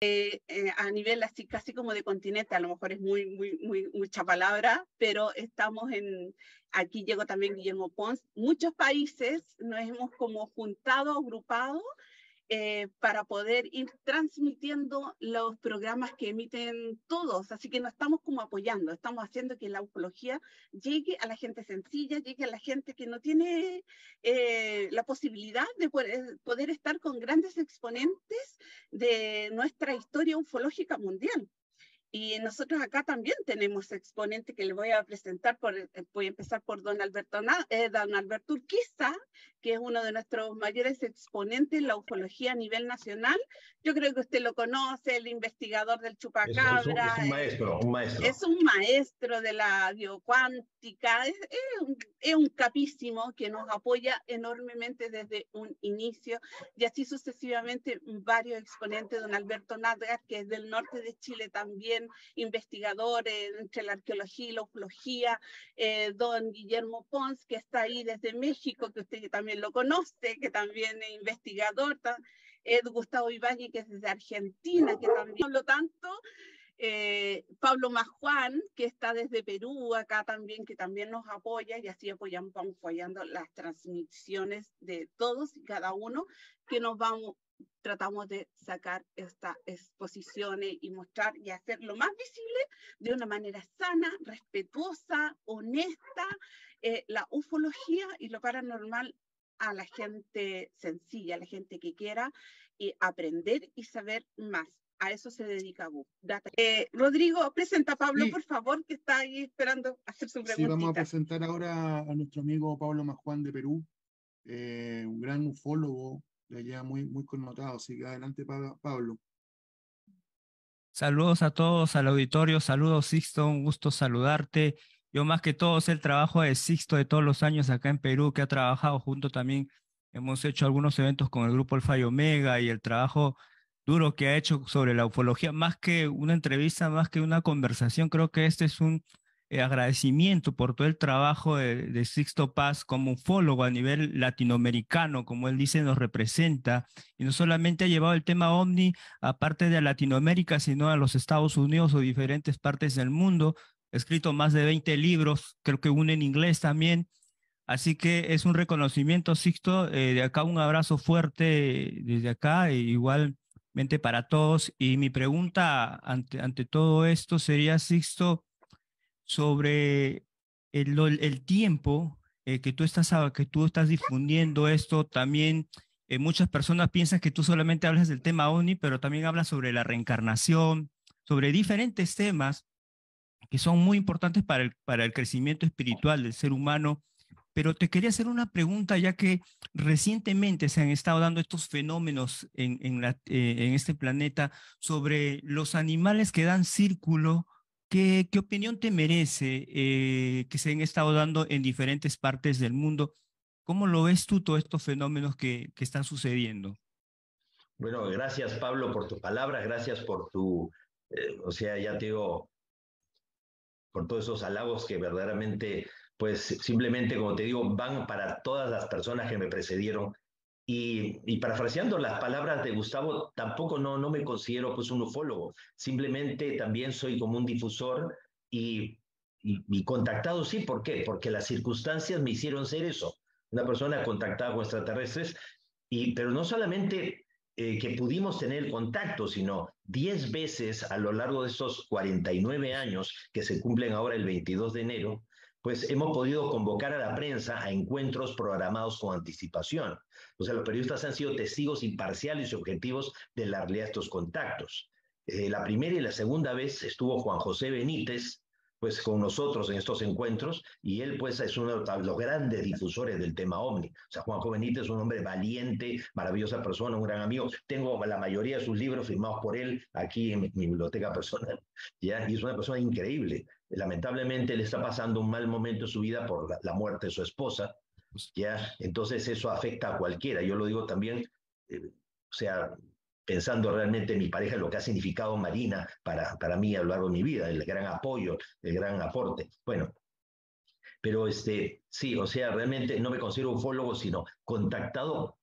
eh, eh, a nivel así casi como de continente, a lo mejor es muy, muy, muy, mucha palabra, pero estamos en, aquí llegó también Guillermo Pons, muchos países nos hemos como juntado, agrupado eh, para poder ir transmitiendo los programas que emiten todos. Así que nos estamos como apoyando, estamos haciendo que la ufología llegue a la gente sencilla, llegue a la gente que no tiene eh, la posibilidad de poder, poder estar con grandes exponentes de nuestra historia ufológica mundial. Y nosotros acá también tenemos exponentes que les voy a presentar, por, eh, voy a empezar por don Alberto, eh, don Alberto Urquiza, que es uno de nuestros mayores exponentes en la ufología a nivel nacional. Yo creo que usted lo conoce, el investigador del chupacabra. Es, un, eh, maestro, un maestro. Es un maestro de la biocuántica, es, un, es un capísimo que nos apoya enormemente desde un inicio y así sucesivamente varios exponentes, don Alberto Nadgar, que es del norte de Chile también, investigador entre la arqueología y la ufología, eh, don Guillermo Pons, que está ahí desde México, que usted también lo conoce, que también es investigador, Ed Gustavo Ibáñez, que es desde Argentina, que también, por lo tanto, eh, Pablo Majuan, que está desde Perú, acá también, que también nos apoya y así apoyamos, vamos apoyando las transmisiones de todos y cada uno que nos vamos tratamos de sacar estas exposiciones y mostrar y hacer lo más visible de una manera sana, respetuosa, honesta, eh, la ufología y lo paranormal a la gente sencilla, a la gente que quiera y aprender y saber más. A eso se dedica Gu. Eh, Rodrigo, presenta a Pablo, por favor, que está ahí esperando hacer su pregunta. Sí, vamos a presentar ahora a nuestro amigo Pablo Majuan de Perú, eh, un gran ufólogo, de allá muy, muy connotado. Así que adelante, Pablo. Saludos a todos, al auditorio, saludos Sixto, un gusto saludarte. Yo más que todo sé el trabajo de Sixto de todos los años acá en Perú, que ha trabajado junto también, hemos hecho algunos eventos con el grupo Alfa y Omega y el trabajo duro que ha hecho sobre la ufología, más que una entrevista, más que una conversación, creo que este es un eh, agradecimiento por todo el trabajo de, Sixto Paz como ufólogo a nivel latinoamericano, como él dice, nos representa, y no solamente ha llevado el tema OVNI a parte de Latinoamérica, sino a los Estados Unidos o diferentes partes del mundo, escrito más de 20 libros, creo que uno en inglés también, así que es un reconocimiento, Sixto, eh, de acá un abrazo fuerte desde acá, e igualmente para todos, y mi pregunta ante, ante todo esto sería, Sixto, sobre el, el tiempo eh, que, tú estás, que tú estás difundiendo esto. También eh, muchas personas piensan que tú solamente hablas del tema OVNI, pero también hablas sobre la reencarnación, sobre diferentes temas que son muy importantes para el, para el crecimiento espiritual del ser humano. Pero te quería hacer una pregunta, ya que recientemente se han estado dando estos fenómenos en, en, la, eh, en este planeta sobre los animales que dan círculo ¿Qué, opinión te merece eh, que se han estado dando en diferentes partes del mundo? ¿Cómo lo ves tú todos estos fenómenos que, que están sucediendo? Bueno, gracias Pablo por tu palabra, gracias por tu, eh, o sea, ya te digo, por todos esos halagos que verdaderamente, pues simplemente, como te digo, van para todas las personas que me precedieron. Y, y, parafraseando las palabras de Gustavo, tampoco no, no me considero pues un ufólogo, simplemente también soy como un difusor y, y, contactado, sí, ¿por qué? Porque las circunstancias me hicieron ser eso, una persona contactada con extraterrestres, y, pero no solamente eh, que pudimos tener el contacto, sino 10 veces a lo largo de estos 49 años que se cumplen ahora el 22 de enero, pues hemos podido convocar a la prensa a encuentros programados con anticipación. O sea, los periodistas han sido testigos imparciales y objetivos de la realidad de estos contactos. Eh, la primera y la segunda vez estuvo Juan José Benítez, pues con nosotros en estos encuentros y él pues es uno de los grandes difusores del tema OVNI. O sea, Juan Benítez es un hombre valiente, maravillosa persona, un gran amigo. Tengo la mayoría de sus libros firmados por él aquí en mi, biblioteca personal, ¿ya? Y es una persona increíble. Lamentablemente le está pasando un mal momento en su vida por la, muerte de su esposa, ¿ya? Entonces eso afecta a cualquiera. Yo lo digo también, eh, o sea, pensando realmente en mi pareja, lo que ha significado Marina para, para mí a lo largo de mi vida, el gran apoyo, el gran aporte. Bueno, pero este, sí, o sea, realmente no me considero ufólogo, sino contactado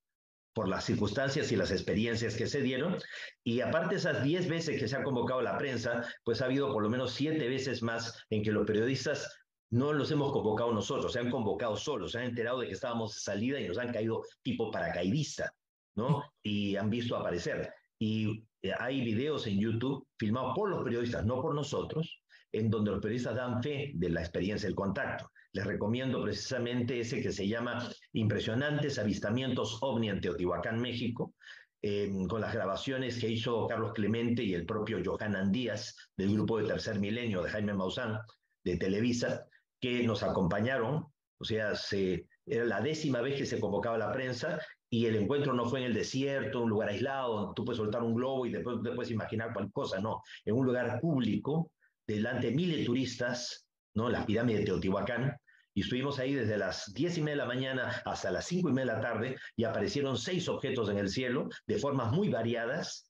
por las circunstancias y las experiencias que se dieron. Y aparte esas 10 veces que se ha convocado la prensa, pues ha habido por lo menos 7 veces más en que los periodistas no los hemos convocado nosotros, se han convocado solos, se han enterado de que estábamos de salida y nos han caído tipo paracaidista, ¿no? Y han visto aparecer. Y eh, hay videos en YouTube filmados por los periodistas, no por nosotros, en donde los periodistas dan fe de la experiencia del contacto. Les recomiendo precisamente ese que se llama Impresionantes Avistamientos OVNI en Teotihuacán, México, em, con las grabaciones que hizo Carlos Clemente y el propio Johanan Díaz del grupo de Tercer Milenio de Jaime Maussan de Televisa, que nos acompañaron, o sea, se, era la décima vez que se convocaba la prensa y el encuentro no fue en el desierto, un lugar aislado, donde tú puedes soltar un globo y después te puedes imaginar cualquier cosa, no, en un lugar público, delante de miles de turistas, ¿no? La pirámide de Teotihuacán, y estuvimos ahí desde las diez y media de la mañana hasta las cinco y media de la tarde y aparecieron seis objetos en el cielo de formas muy variadas,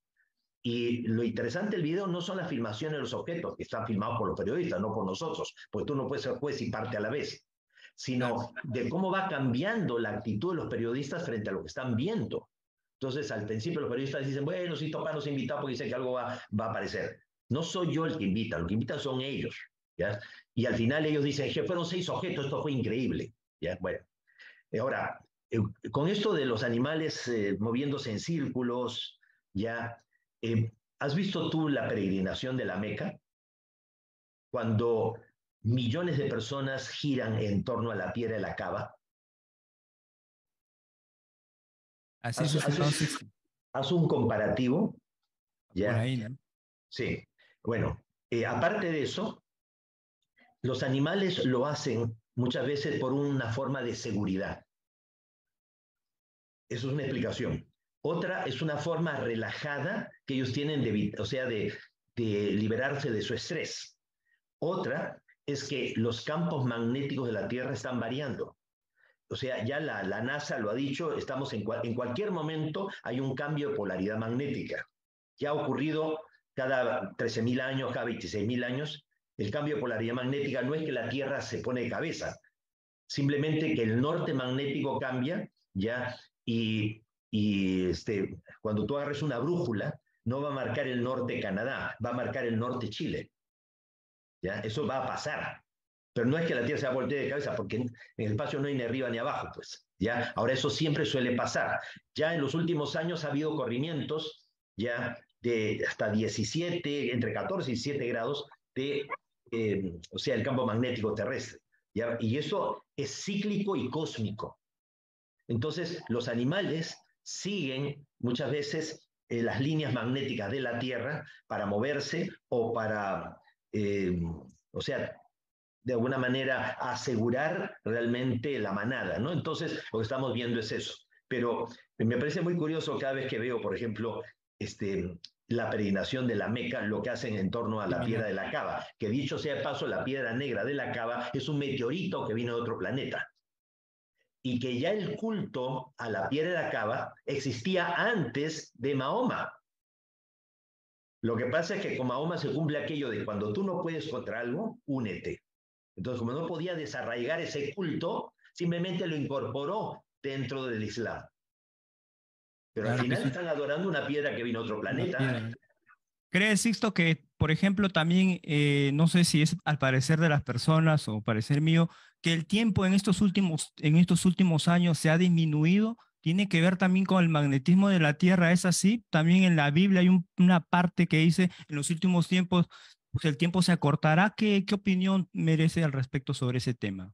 y lo interesante del video no son las filmaciones de los objetos, que están filmados por los periodistas, no por nosotros, porque tú no puedes ser juez y parte a la vez, sino de cómo va cambiando la actitud de los periodistas frente a lo que están viendo. Entonces, al principio los periodistas dicen, bueno, si Topa nos invita porque dice que algo va, va a aparecer. No soy yo el que invita, lo que invitan son ellos. ¿ya? Y al final ellos dicen que fueron seis objetos, esto fue increíble. ¿ya? Bueno, ahora, eh, con esto de los animales eh, moviéndose en círculos, ya eh, ¿Has visto tú la peregrinación de la Meca? Cuando millones de personas giran en torno a la piedra de la cava. Así es. Haz, un comparativo. ¿ya? Sí. Bueno, eh, aparte de eso, los animales lo hacen muchas veces por una forma de seguridad. Eso es una explicación. Otra es una forma relajada que ellos tienen de, o sea, de, liberarse de su estrés. Otra es que los campos magnéticos de la Tierra están variando. O sea, ya la, NASA lo ha dicho, estamos en, cualquier momento hay un cambio de polaridad magnética. Ya ha ocurrido cada 13.000 años, cada 26.000 años. El cambio de polaridad magnética no es que la Tierra se pone de cabeza, simplemente que el norte magnético cambia, ¿ya? Y y este, cuando tú agarres una brújula, no va a marcar el norte Canadá, va a marcar el norte Chile. Eso va a pasar. Pero no es que la Tierra se va a voltear de cabeza, porque en, el espacio no hay ni arriba ni abajo, pues. ¿ya? Ahora, eso siempre suele pasar. Ya en los últimos años ha habido corrimientos, ya de hasta 17, entre 14 y 17 grados de, eh, o sea, el campo magnético terrestre. Y eso es cíclico y cósmico. Entonces, los animales siguen muchas veces eh, las líneas magnéticas de la Tierra para moverse o para, eh, o sea, de alguna manera asegurar realmente la manada, ¿no? Entonces, lo que estamos viendo es eso. Pero me parece muy curioso cada vez que veo, por ejemplo, este, la peregrinación de la Meca, lo que hacen en torno a la piedra de la cava, que dicho sea de paso, la piedra negra de la cava es un meteorito que vino de otro planeta y que ya el culto a la piedra de la cava existía antes de Mahoma. Lo que pasa es que con Mahoma se cumple aquello de cuando tú no puedes contra algo, únete. Entonces, como no podía desarraigar ese culto, simplemente lo incorporó dentro del Islam. Pero al final están adorando una piedra que vino de otro planeta. ¿Crees, Sixto, que, por ejemplo, también, eh, no sé si es al parecer de las personas o parecer mío, que el tiempo en estos últimos, en estos últimos años se ha disminuido? ¿Tiene que ver también con el magnetismo de la Tierra? ¿Es así? También en la Biblia hay una parte que dice, en los últimos tiempos, pues el tiempo se acortará. ¿Qué, qué opinión merece al respecto sobre ese tema?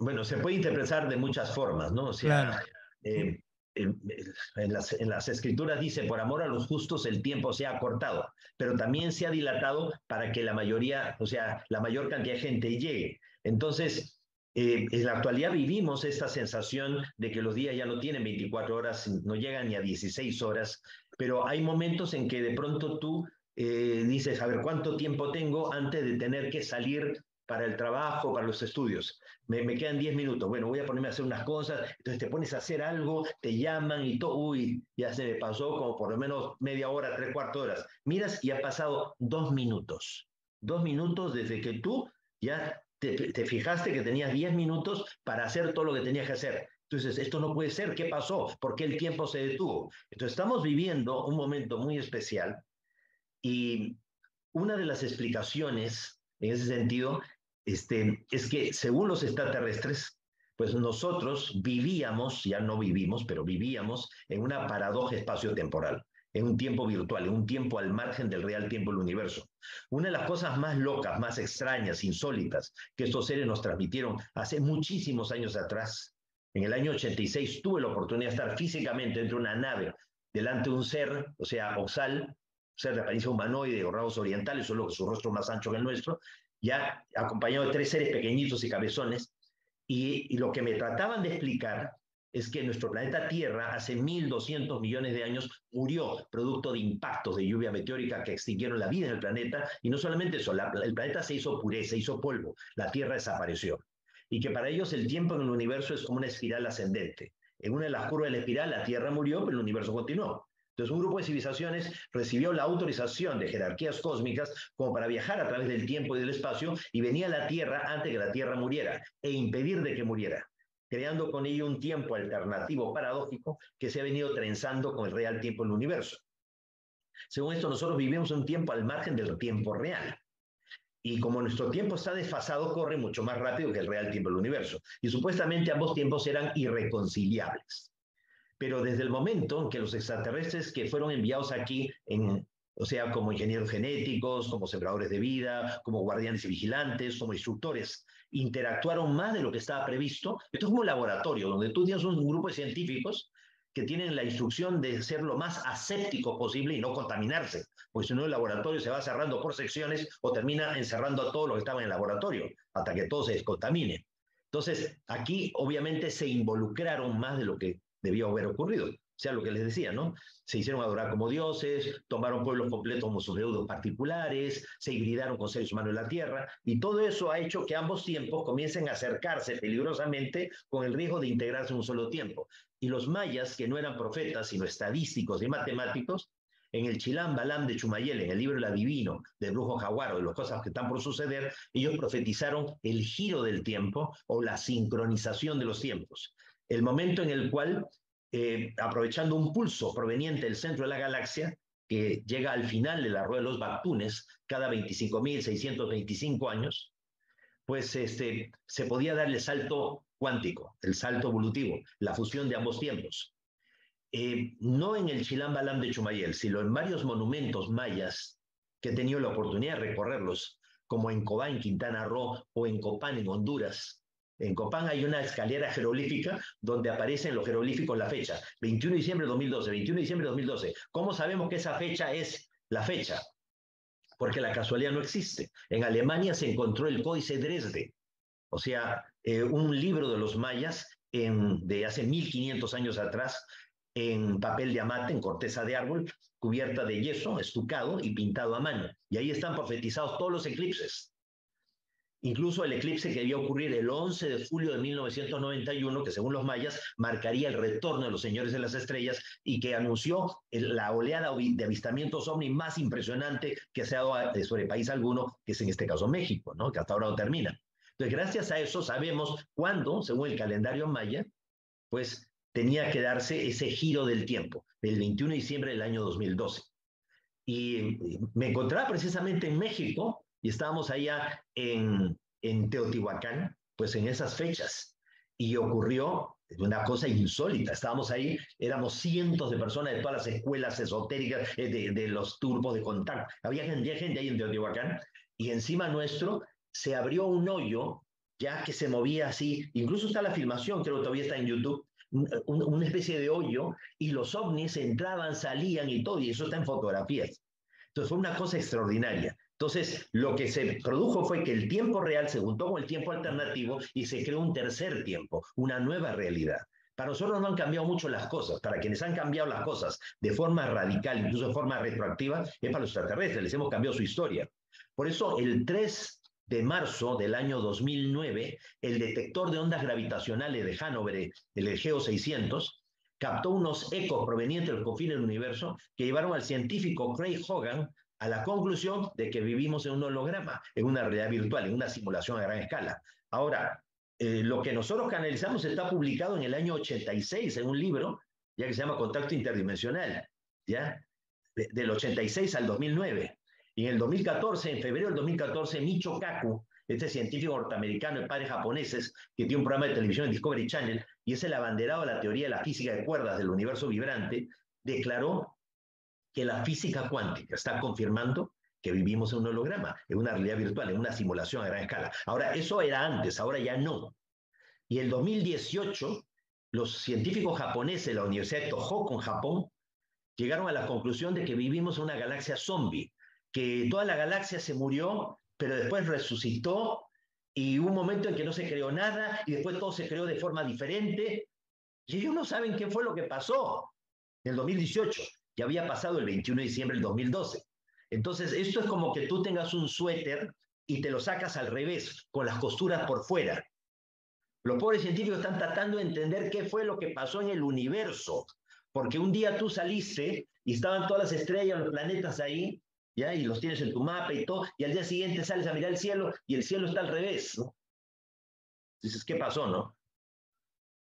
Bueno, se puede interpretar de muchas formas, ¿no? O sea, claro. Eh, en, las, escrituras dice, por amor a los justos el tiempo se ha acortado, pero también se ha dilatado para que la mayoría, o sea, la mayor cantidad de gente llegue. Entonces, eh, en la actualidad vivimos esta sensación de que los días ya no tienen 24 horas, no llegan ni a 16 horas, pero hay momentos en que de pronto tú eh, dices, a ver, ¿cuánto tiempo tengo antes de tener que salir para el trabajo, para los estudios. Me, quedan 10 minutos. Bueno, voy a ponerme a hacer unas cosas. Entonces te pones a hacer algo, te llaman y todo. Uy, ya se me pasó como por lo menos media hora, tres cuartos horas. Miras y ha pasado dos minutos. Dos minutos desde que tú ya te, te fijaste que tenías 10 minutos para hacer todo lo que tenías que hacer. Entonces, esto no puede ser. ¿Qué pasó? ¿Por qué el tiempo se detuvo? Entonces, estamos viviendo un momento muy especial y una de las explicaciones en ese sentido este, es que según los extraterrestres, pues nosotros vivíamos, ya no vivimos, pero vivíamos en una paradoja espacio-temporal en un tiempo virtual, en un tiempo al margen del real tiempo del universo. Una de las cosas más locas, más extrañas, insólitas que estos seres nos transmitieron hace muchísimos años atrás, en el año 86 tuve la oportunidad de estar físicamente dentro de una nave, delante de un ser, o sea, Oxal, ser de apariencia humanoide o rasgos orientales, solo que su rostro más ancho que el nuestro, ya acompañado de tres seres pequeñitos y cabezones, y lo que me trataban de explicar es que nuestro planeta Tierra hace 1.200 millones de años murió producto de impactos de lluvia meteórica que extinguieron la vida en el planeta, y no solamente eso, el planeta se hizo pureza, se hizo polvo, la Tierra desapareció. Y que para ellos el tiempo en el universo es como una espiral ascendente. En una de las curvas de la espiral la Tierra murió, pero el universo continuó. Entonces, un grupo de civilizaciones recibió la autorización de jerarquías cósmicas como para viajar a través del tiempo y del espacio y venía a la Tierra antes que la Tierra muriera e impedir de que muriera creando con ello un tiempo alternativo paradójico que se ha venido trenzando con el real tiempo del universo. Según esto, nosotros vivimos un tiempo al margen del tiempo real. Y como nuestro tiempo está desfasado, corre mucho más rápido que el real tiempo del universo. Y supuestamente ambos tiempos eran irreconciliables. Pero desde el momento en que los extraterrestres que fueron enviados aquí en, o sea, como ingenieros genéticos, como sembradores de vida, como guardianes y vigilantes, como instructores, interactuaron más de lo que estaba previsto. Esto es como un laboratorio, donde tú tienes un grupo de científicos que tienen la instrucción de ser lo más aséptico posible y no contaminarse, porque si no el laboratorio se va cerrando por secciones o termina encerrando a todo lo que estaba en el laboratorio, hasta que todo se descontamine. Entonces, aquí obviamente se involucraron más de lo que debió haber ocurrido sea lo que les decía, ¿no? Se hicieron adorar como dioses, tomaron pueblos completos como sus deudos particulares, se hibridaron con seres humanos en la tierra, y todo eso ha hecho que ambos tiempos comiencen a acercarse peligrosamente con el riesgo de integrarse en un solo tiempo. Y los mayas, que no eran profetas, sino estadísticos y matemáticos, en el Chilán Balam de Chumayel, en el libro El Adivino, de Brujo Jaguaro, de las cosas que están por suceder, ellos profetizaron el giro del tiempo o la sincronización de los tiempos. El momento en el cual eh, aprovechando un pulso proveniente del centro de la galaxia, que llega al final de la rueda de los Bactunes, cada 25.625 años, pues este, se podía dar el salto cuántico, el salto evolutivo, la fusión de ambos tiempos. Eh, no en el Chilam Balam de Chumayel, sino en varios monumentos mayas que he tenido la oportunidad de recorrerlos, como en Cobán, Quintana Roo, o en Copán, en Honduras, en Copán hay una escalera jeroglífica donde aparece en los jeroglíficos la fecha, 21 de diciembre de 2012, 21 de diciembre de 2012. ¿Cómo sabemos que esa fecha es la fecha? Porque la casualidad no existe. En Alemania se encontró el Códice Dresde, o sea, eh, un libro de los mayas de hace 1500 años atrás, en papel de amate, en corteza de árbol, cubierta de yeso, estucado y pintado a mano. Y ahí están profetizados todos los eclipses. Incluso el eclipse que debió ocurrir el 11 de julio de 1991, que según los mayas marcaría el retorno de los señores de las estrellas y que anunció la oleada de avistamientos ovni más impresionante que se ha dado sobre país alguno, que es en este caso México, ¿no? que hasta ahora no termina. Entonces, gracias a eso sabemos cuándo, según el calendario maya, pues tenía que darse ese giro del tiempo, el 21 de diciembre del año 2012. Y me encontraba precisamente en México y estábamos allá en, en Teotihuacán, pues en esas fechas. Y ocurrió una cosa insólita. Estábamos ahí, éramos cientos de personas de todas las escuelas esotéricas, eh, de, de los turbos de contacto. Había gente, gente ahí en Teotihuacán y encima nuestro se abrió un hoyo ya que se movía así. Incluso está la filmación, creo que todavía está en YouTube, una especie de hoyo y los ovnis entraban, salían y todo, y eso está en fotografías. Entonces fue una cosa extraordinaria. Entonces, lo que se produjo fue que el tiempo real se juntó con el tiempo alternativo y se creó un tercer tiempo, una nueva realidad. Para nosotros no han cambiado mucho las cosas. Para quienes han cambiado las cosas de forma radical, incluso de forma retroactiva, es para los extraterrestres. Les hemos cambiado su historia. Por eso, el 3 de marzo del año 2009, el detector de ondas gravitacionales de Hanover, el GEO 600, captó unos ecos provenientes del confín del universo que llevaron al científico Craig Hogan a la conclusión de que vivimos en un holograma, en una realidad virtual, en una simulación a gran escala. Ahora, eh, lo que nosotros canalizamos está publicado en el año 86 en un libro, ya que se llama Contacto Interdimensional, ¿ya? del 86 al 2009. Y en el 2014, en febrero del 2014, Micho Kaku, este científico norteamericano de padres japoneses, que tiene un programa de televisión en Discovery Channel, y es el abanderado de la teoría de la física de cuerdas del universo vibrante, declaró que la física cuántica está confirmando que vivimos en un holograma, en una realidad virtual, en una simulación a gran escala. Ahora, eso era antes, ahora ya no. Y en 2018, los científicos japoneses de la Universidad de Tohoku en Japón llegaron a la conclusión de que vivimos en una galaxia zombie, que toda la galaxia se murió, pero después resucitó y hubo un momento en que no se creó nada y después todo se creó de forma diferente. Y ellos no saben qué fue lo que pasó en el 2018, que había pasado el 21 de diciembre del 2012. Entonces, esto es como que tú tengas un suéter y te lo sacas al revés, con las costuras por fuera. Los pobres científicos están tratando de entender qué fue lo que pasó en el universo, porque un día tú saliste y estaban todas las estrellas, los planetas ahí, ¿ya? Y los tienes en tu mapa y todo, y al día siguiente sales a mirar el cielo y el cielo está al revés, ¿no? Dices, ¿qué pasó, no?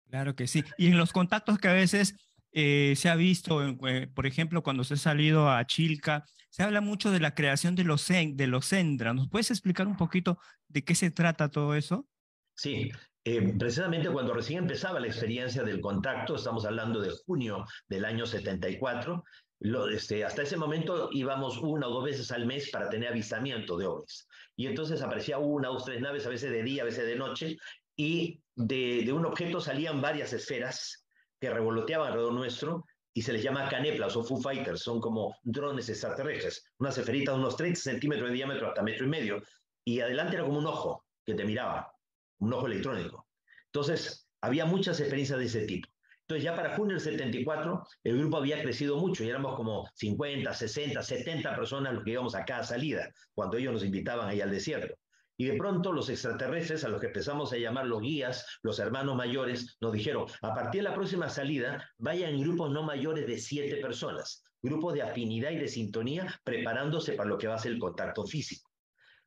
Claro que sí. Y en los contactos que a veces eh, se ha visto, eh, por ejemplo, cuando se ha salido a Chilca, se habla mucho de la creación de los, de los Endra. ¿Nos puedes explicar un poquito de qué se trata todo eso? Sí, eh, precisamente cuando recién empezaba la experiencia del contacto, estamos hablando de junio del año 74, lo, este, hasta ese momento íbamos una o dos veces al mes para tener avistamiento de ovnis. Y entonces aparecía una o tres naves, a veces de día, a veces de noche, y de, de un objeto salían varias esferas que revoloteaban alrededor nuestro y se les llama caneplas o Foo Fighters, son como drones extraterrestres, unas esferitas de unos 30 centímetros de diámetro hasta metro y medio, y adelante era como un ojo que te miraba, un ojo electrónico. Entonces, había muchas experiencias de ese tipo. Entonces, ya para junio del 74, el grupo había crecido mucho y éramos como 50, 60, 70 personas los que íbamos a cada salida, cuando ellos nos invitaban ahí al desierto. Y de pronto los extraterrestres, a los que empezamos a llamar los guías, los hermanos mayores, nos dijeron, a partir de la próxima salida, vayan grupos no mayores de siete personas, grupos de afinidad y de sintonía, preparándose para lo que va a ser el contacto físico.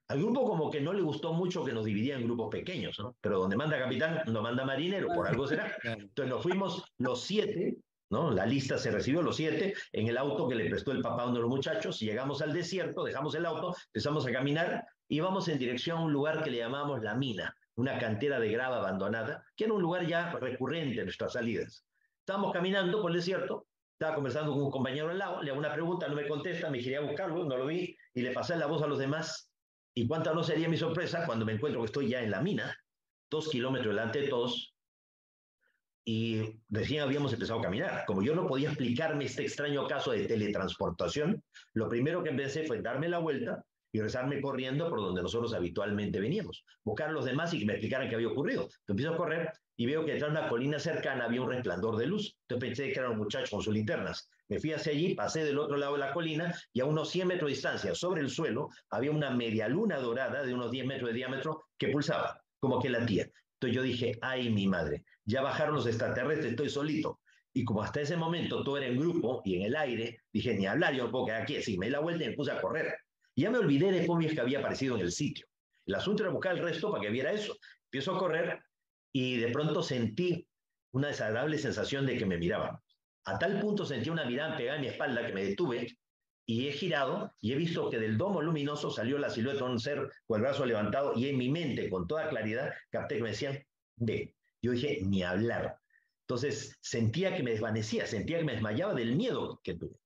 Al grupo como que no le gustó mucho que nos dividían en grupos pequeños, ¿no? Pero donde manda capitán, no manda marinero, por algo será. Entonces nos fuimos los siete, ¿no? La lista se recibió los siete en el auto que le prestó el papá a uno de los muchachos, llegamos al desierto, dejamos el auto, empezamos a caminar íbamos en dirección a un lugar que le llamamos La Mina, una cantera de grava abandonada, que era un lugar ya recurrente en nuestras salidas. Estábamos caminando por el desierto, estaba conversando con un compañero al lado, le hago una pregunta, no me contesta, me giré a buscarlo, no lo vi, y le pasé la voz a los demás. Y cuánta no sería mi sorpresa cuando me encuentro que estoy ya en La Mina, dos kilómetros delante de todos, y recién habíamos empezado a caminar. Como yo no podía explicarme este extraño caso de teletransportación, lo primero que empecé fue darme la vuelta, y rezarme corriendo por donde nosotros habitualmente veníamos. Buscar a los demás y que me explicaran qué había ocurrido. empiezo a correr y veo que detrás de una colina cercana había un resplandor de luz. Entonces pensé que eran muchachos con sus linternas. Me fui hacia allí, pasé del otro lado de la colina y a unos 100 metros de distancia, sobre el suelo, había una media luna dorada de unos 10 metros de diámetro que pulsaba, como que latía. Entonces yo dije, ay, mi madre, ya bajaron los extraterrestres, estoy solito. Y como hasta ese momento todo era en grupo y en el aire, dije, ni hablar, yo no puedo quedar aquí. Así me di la vuelta y me puse a correr. Ya me olvidé de es que había aparecido en el sitio. El asunto era buscar el resto para que viera eso. Empiezo a correr y de pronto sentí una desagradable sensación de que me miraban. A tal punto sentí una mirada pegada en mi espalda que me detuve y he girado y he visto que del domo luminoso salió la silueta de un ser con el brazo levantado y en mi mente, con toda claridad, capté que me decían, ve. Yo dije, ni hablar. Entonces sentía que me desvanecía, sentía que me desmayaba del miedo que tuve.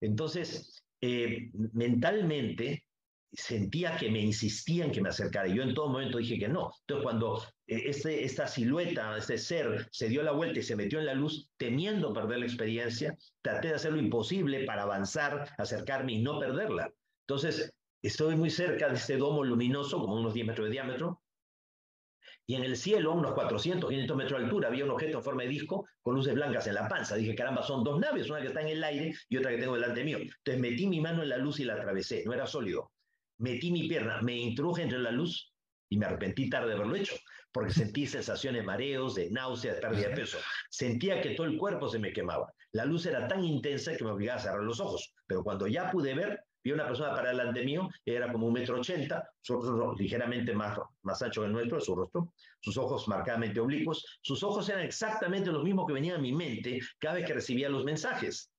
Entonces eh, mentalmente sentía que me insistían que me acercara. Y yo en todo momento dije que no. Entonces, cuando eh, este, esta silueta, este ser, se dio la vuelta y se metió en la luz, temiendo perder la experiencia, traté de hacer lo imposible para avanzar, acercarme y no perderla. Entonces, estoy muy cerca de este domo luminoso, como unos 10 metros de diámetro, y en el cielo, a unos 400, 500 metros de altura, había un objeto en forma de disco con luces blancas en la panza. Dije, caramba, son dos naves, una que está en el aire y otra que tengo delante mío. Entonces metí mi mano en la luz y la atravesé, no era sólido. Metí mi pierna, me introduje entre la luz y me arrepentí tarde de haberlo hecho, porque sentí sensaciones de mareos, de náuseas, de pérdida de peso. Sentía que todo el cuerpo se me quemaba. La luz era tan intensa que me obligaba a cerrar los ojos, pero cuando ya pude ver, Vi una persona para delante mío, era como un metro ochenta, su rostro ligeramente más, más ancho que el nuestro, su rostro, sus ojos marcadamente oblicuos, sus ojos eran exactamente los mismos que venían a mi mente cada vez que recibía los mensajes.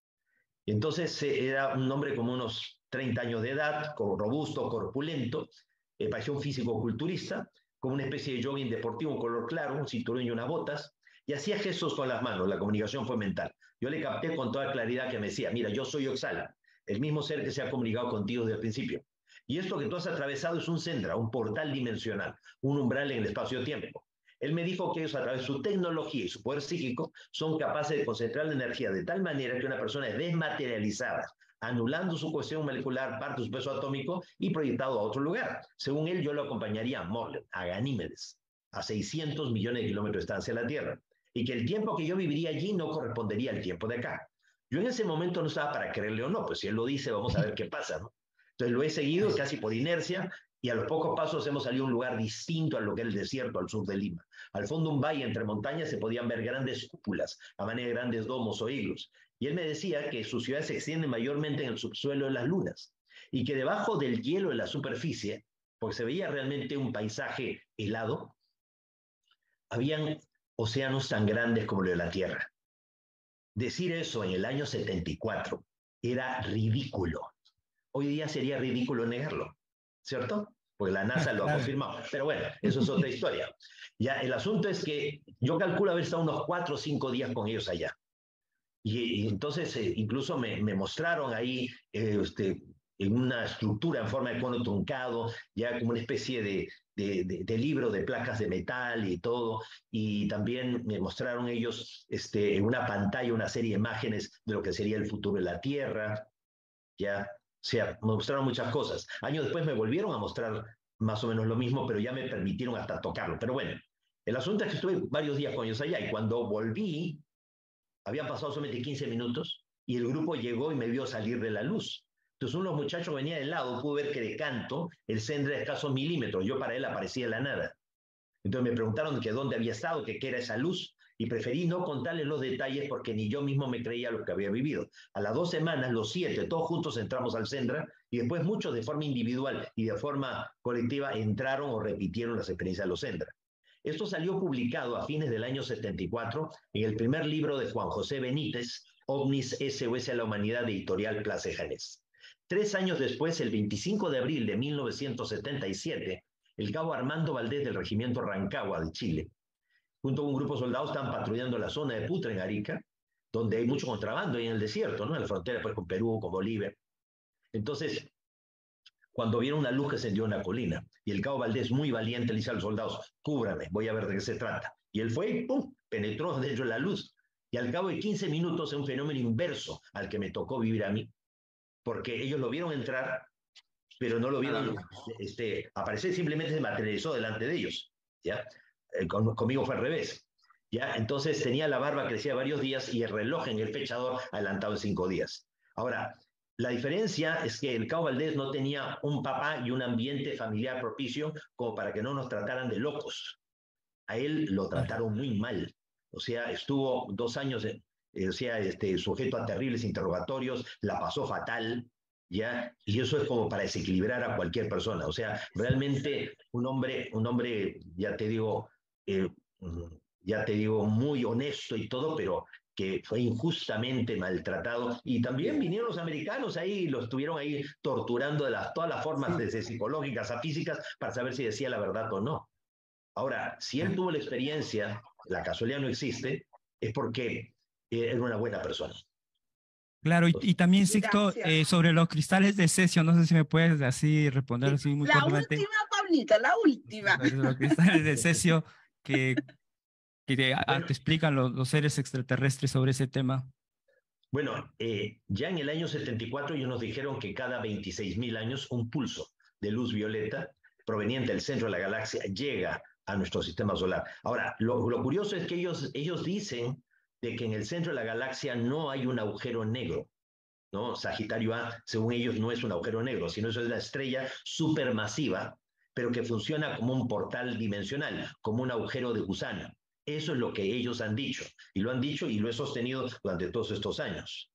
Entonces eh, era un hombre como unos 30 años de edad, robusto, corpulento, eh, parecía un físico culturista, con una especie de jogging deportivo, un color claro, un cinturón y unas botas, y hacía gestos con las manos, la comunicación fue mental. Yo le capté con toda claridad que me decía, mira, yo soy Oxala, el mismo ser que se ha comunicado contigo desde el principio. Y esto que tú has atravesado es un centra, un portal dimensional, un umbral en el espacio-tiempo. Él me dijo que ellos a través de su tecnología y su poder psíquico son capaces de concentrar la energía de tal manera que una persona es desmaterializada, anulando su cuestión molecular, parte de su peso atómico y proyectado a otro lugar. Según él, yo lo acompañaría a Morlen, a Ganímedes, a 600 millones de kilómetros de distancia de la Tierra, y que el tiempo que yo viviría allí no correspondería al tiempo de acá. Yo en ese momento no estaba para creerle o no, pues si él lo dice, vamos a ver qué pasa, ¿no? Entonces lo he seguido casi por inercia y a los pocos pasos hemos salido a un lugar distinto a lo que es el desierto al sur de Lima. Al fondo un valle entre montañas se podían ver grandes cúpulas, a manera de grandes domos o iglos. Y él me decía que su ciudad se extiende mayormente en el subsuelo de las lunas y que debajo del hielo de la superficie, porque se veía realmente un paisaje helado, habían océanos tan grandes como lo de la Tierra. Decir eso en el año 74 era ridículo. Hoy día sería ridículo negarlo, ¿cierto? Porque la NASA lo ha confirmado. Pero bueno, eso es otra historia. Ya, el asunto es que yo calculo haber estado unos cuatro o cinco días con ellos allá. Y, entonces eh, incluso me, me, mostraron ahí eh, este, en una estructura en forma de cono truncado, ya como una especie de, de, libro de placas de metal y todo, y también me mostraron ellos este, en una pantalla una serie de imágenes de lo que sería el futuro de la Tierra, ya, o sea, me mostraron muchas cosas. Años después me volvieron a mostrar más o menos lo mismo, pero ya me permitieron hasta tocarlo. Pero bueno, el asunto es que estuve varios días con ellos allá y cuando volví, habían pasado solamente 15 minutos y el grupo llegó y me vio salir de la luz. Entonces uno de los muchachos venía del lado, pudo ver que de canto el centro de escasos milímetros, yo para él aparecía la nada. Entonces me preguntaron que dónde había estado, que qué era esa luz, y preferí no contarles los detalles porque ni yo mismo me creía lo que había vivido. A las dos semanas, los siete, todos juntos entramos al Sendra y después muchos de forma individual y de forma colectiva entraron o repitieron las experiencias de los Sendra. Esto salió publicado a fines del año 74 en el primer libro de Juan José Benítez, OVNIS SOS a la Humanidad, de editorial Placejanes. Tres años después, el 25 de abril de 1977, el cabo Armando Valdés del Regimiento Rancagua de Chile, junto a un grupo de soldados, están patrullando la zona de Putra en Arica, donde hay mucho contrabando ahí en el desierto, ¿no? En la frontera pues, con Perú, con Bolivia. Entonces, cuando vieron una luz que encendió en la colina, y el cabo Valdés, muy valiente, le dice a los soldados, cúbrame, voy a ver de qué se trata. Y él fue y ¡pum! penetró dentro de la luz. Y al cabo de 15 minutos, un fenómeno inverso al que me tocó vivir a mí, porque ellos lo vieron entrar, pero no lo vieron este, aparecer, simplemente se materializó delante de ellos. ¿ya? Eh, conmigo fue al revés. ¿ya? Entonces tenía la barba crecía varios días y el reloj en el fechador adelantado en cinco días. Ahora, la diferencia es que el Cabo Valdés no tenía un papá y un ambiente familiar propicio como para que no nos trataran de locos. A él lo trataron muy mal. O sea, estuvo dos años o sea, este, sujeto a terribles interrogatorios, la pasó fatal, ¿ya? Y eso es como para desequilibrar a cualquier persona. O sea, realmente un hombre, un hombre, ya te digo, eh, mm, ya te digo, muy honesto y todo, pero que fue injustamente maltratado. Y también vinieron los americanos ahí, lo estuvieron ahí torturando de las, todas las formas, desde psicológicas a físicas, para saber si decía la verdad o no. Ahora, si él tuvo la experiencia, la casualidad no existe, es porque era una buena persona. Claro, y, también, Sixto, eh, sobre los cristales de cesio, no sé si me puedes así responder así muy La última, Pablita, la última. Los cristales de cesio que, que te, explican los, seres extraterrestres sobre ese tema. Bueno, eh, ya en el año 74 ellos nos dijeron que cada 26 mil años un pulso de luz violeta proveniente del centro de la galaxia llega a nuestro sistema solar. Ahora, lo, lo curioso es que ellos, ellos dicen de que en el centro de la galaxia no hay un agujero negro. ¿no? Sagitario A, según ellos, no es un agujero negro, sino eso es la estrella supermasiva, pero que funciona como un portal dimensional, como un agujero de gusano. Eso es lo que ellos han dicho, y lo han dicho y lo he sostenido durante todos estos años.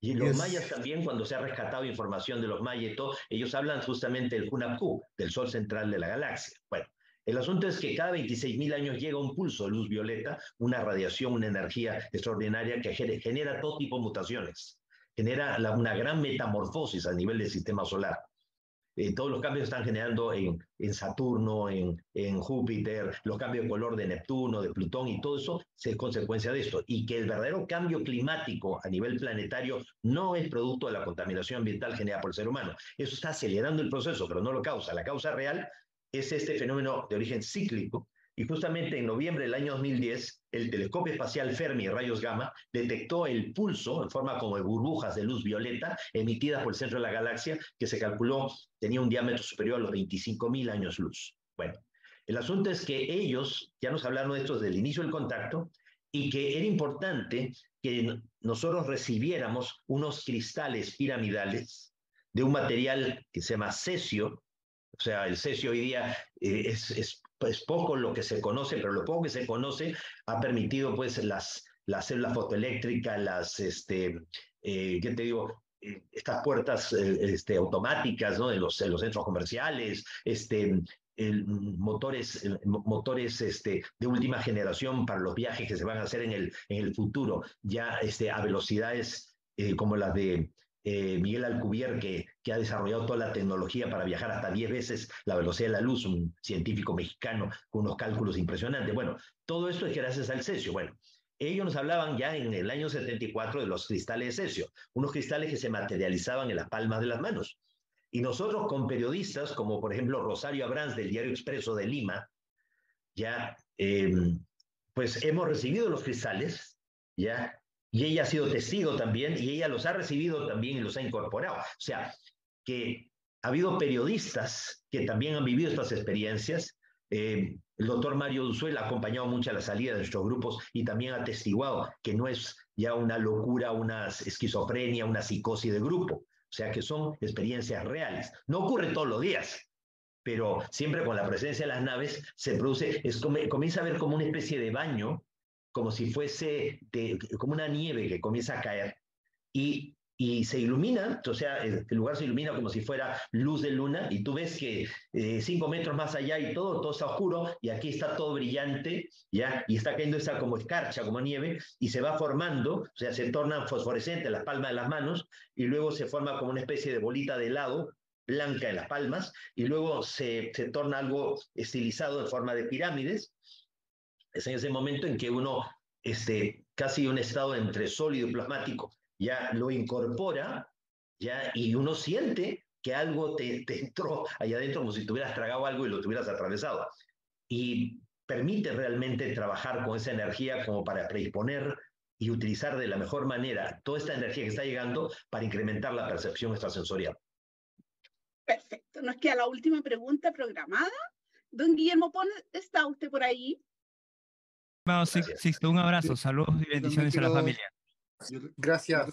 Y los mayas también, cuando se ha rescatado información de los mayas ellos hablan justamente del Hunapku, del sol central de la galaxia. Bueno, el asunto es que cada 26.000 años llega un pulso de luz violeta, una radiación, una energía extraordinaria que genera todo tipo de mutaciones, genera una gran metamorfosis a nivel del sistema solar. Eh, todos los cambios están generando en, en Saturno, en, en, Júpiter, los cambios de color de Neptuno, de Plutón y todo eso es consecuencia de esto. Y que el verdadero cambio climático a nivel planetario no es producto de la contaminación ambiental generada por el ser humano. Eso está acelerando el proceso, pero no lo causa. La causa real es este fenómeno de origen cíclico y justamente en noviembre del año 2010, el telescopio espacial Fermi rayos gamma detectó el pulso en forma como de burbujas de luz violeta emitidas por el centro de la galaxia, que se calculó tenía un diámetro superior a los 25.000 años luz. Bueno, el asunto es que ellos ya nos hablaron de esto desde el inicio del contacto y que era importante que nosotros recibiéramos unos cristales piramidales de un material que se llama cesio, o sea, el cesio hoy día eh, es, es poco lo que se conoce, pero lo poco que se conoce ha permitido pues las, las células fotoeléctricas, las, este, eh, ¿qué te digo? Eh, estas puertas este, automáticas ¿no? de los, los centros comerciales, este, el, motores, motores este, de última generación para los viajes que se van a hacer en el, en el futuro, ya este, a velocidades como las de eh, Miguel Alcubierre, que, ha desarrollado toda la tecnología para viajar hasta 10 veces la velocidad de la luz, un científico mexicano con unos cálculos impresionantes. Bueno, todo esto es gracias al cesio. Bueno, ellos nos hablaban ya en el año 74 de los cristales de cesio, unos cristales que se materializaban en las palmas de las manos. Y nosotros con periodistas, como por ejemplo Rosario Abrams del Diario Expreso de Lima, ya, em, pues hemos recibido los cristales, ya, y ella ha sido testigo también y ella los ha recibido también y los ha incorporado. O sea, que ha habido periodistas que también han vivido estas experiencias. Eh, el doctor Mario Duzuel ha acompañado mucho a la salida de nuestros grupos y también ha atestiguado que no es ya una locura, una esquizofrenia, una psicosis de grupo. O sea, que son experiencias reales. No ocurre todos los días, pero siempre con la presencia de las naves se produce, es, comienza a ver como una especie de baño como si fuese como una nieve que comienza a caer y, y se ilumina, o sea, el lugar se ilumina como si fuera luz de luna y tú ves que eh, cinco metros más allá y todo, todo está oscuro y aquí está todo brillante, ¿ya? Y está cayendo esa como escarcha, como nieve y se va formando, o sea, se tornan fosforescentes las palmas de las manos y luego se forma como una especie de bolita de helado blanca en las palmas y luego se, se torna algo estilizado en forma de pirámides es en ese momento en que uno, este, casi un estado entre sólido y plasmático, ya lo incorpora, ya, y uno siente que algo te, te entró allá adentro como si tuvieras tragado algo y lo tuvieras atravesado. Y permite realmente trabajar con esa energía como para predisponer y utilizar de la mejor manera toda esta energía que está llegando para incrementar la percepción extrasensorial. Perfecto. Nos queda la última pregunta programada. Don Guillermo, ¿está usted por ahí? Sixto, un abrazo, saludos y bendiciones a la familia. Gracias.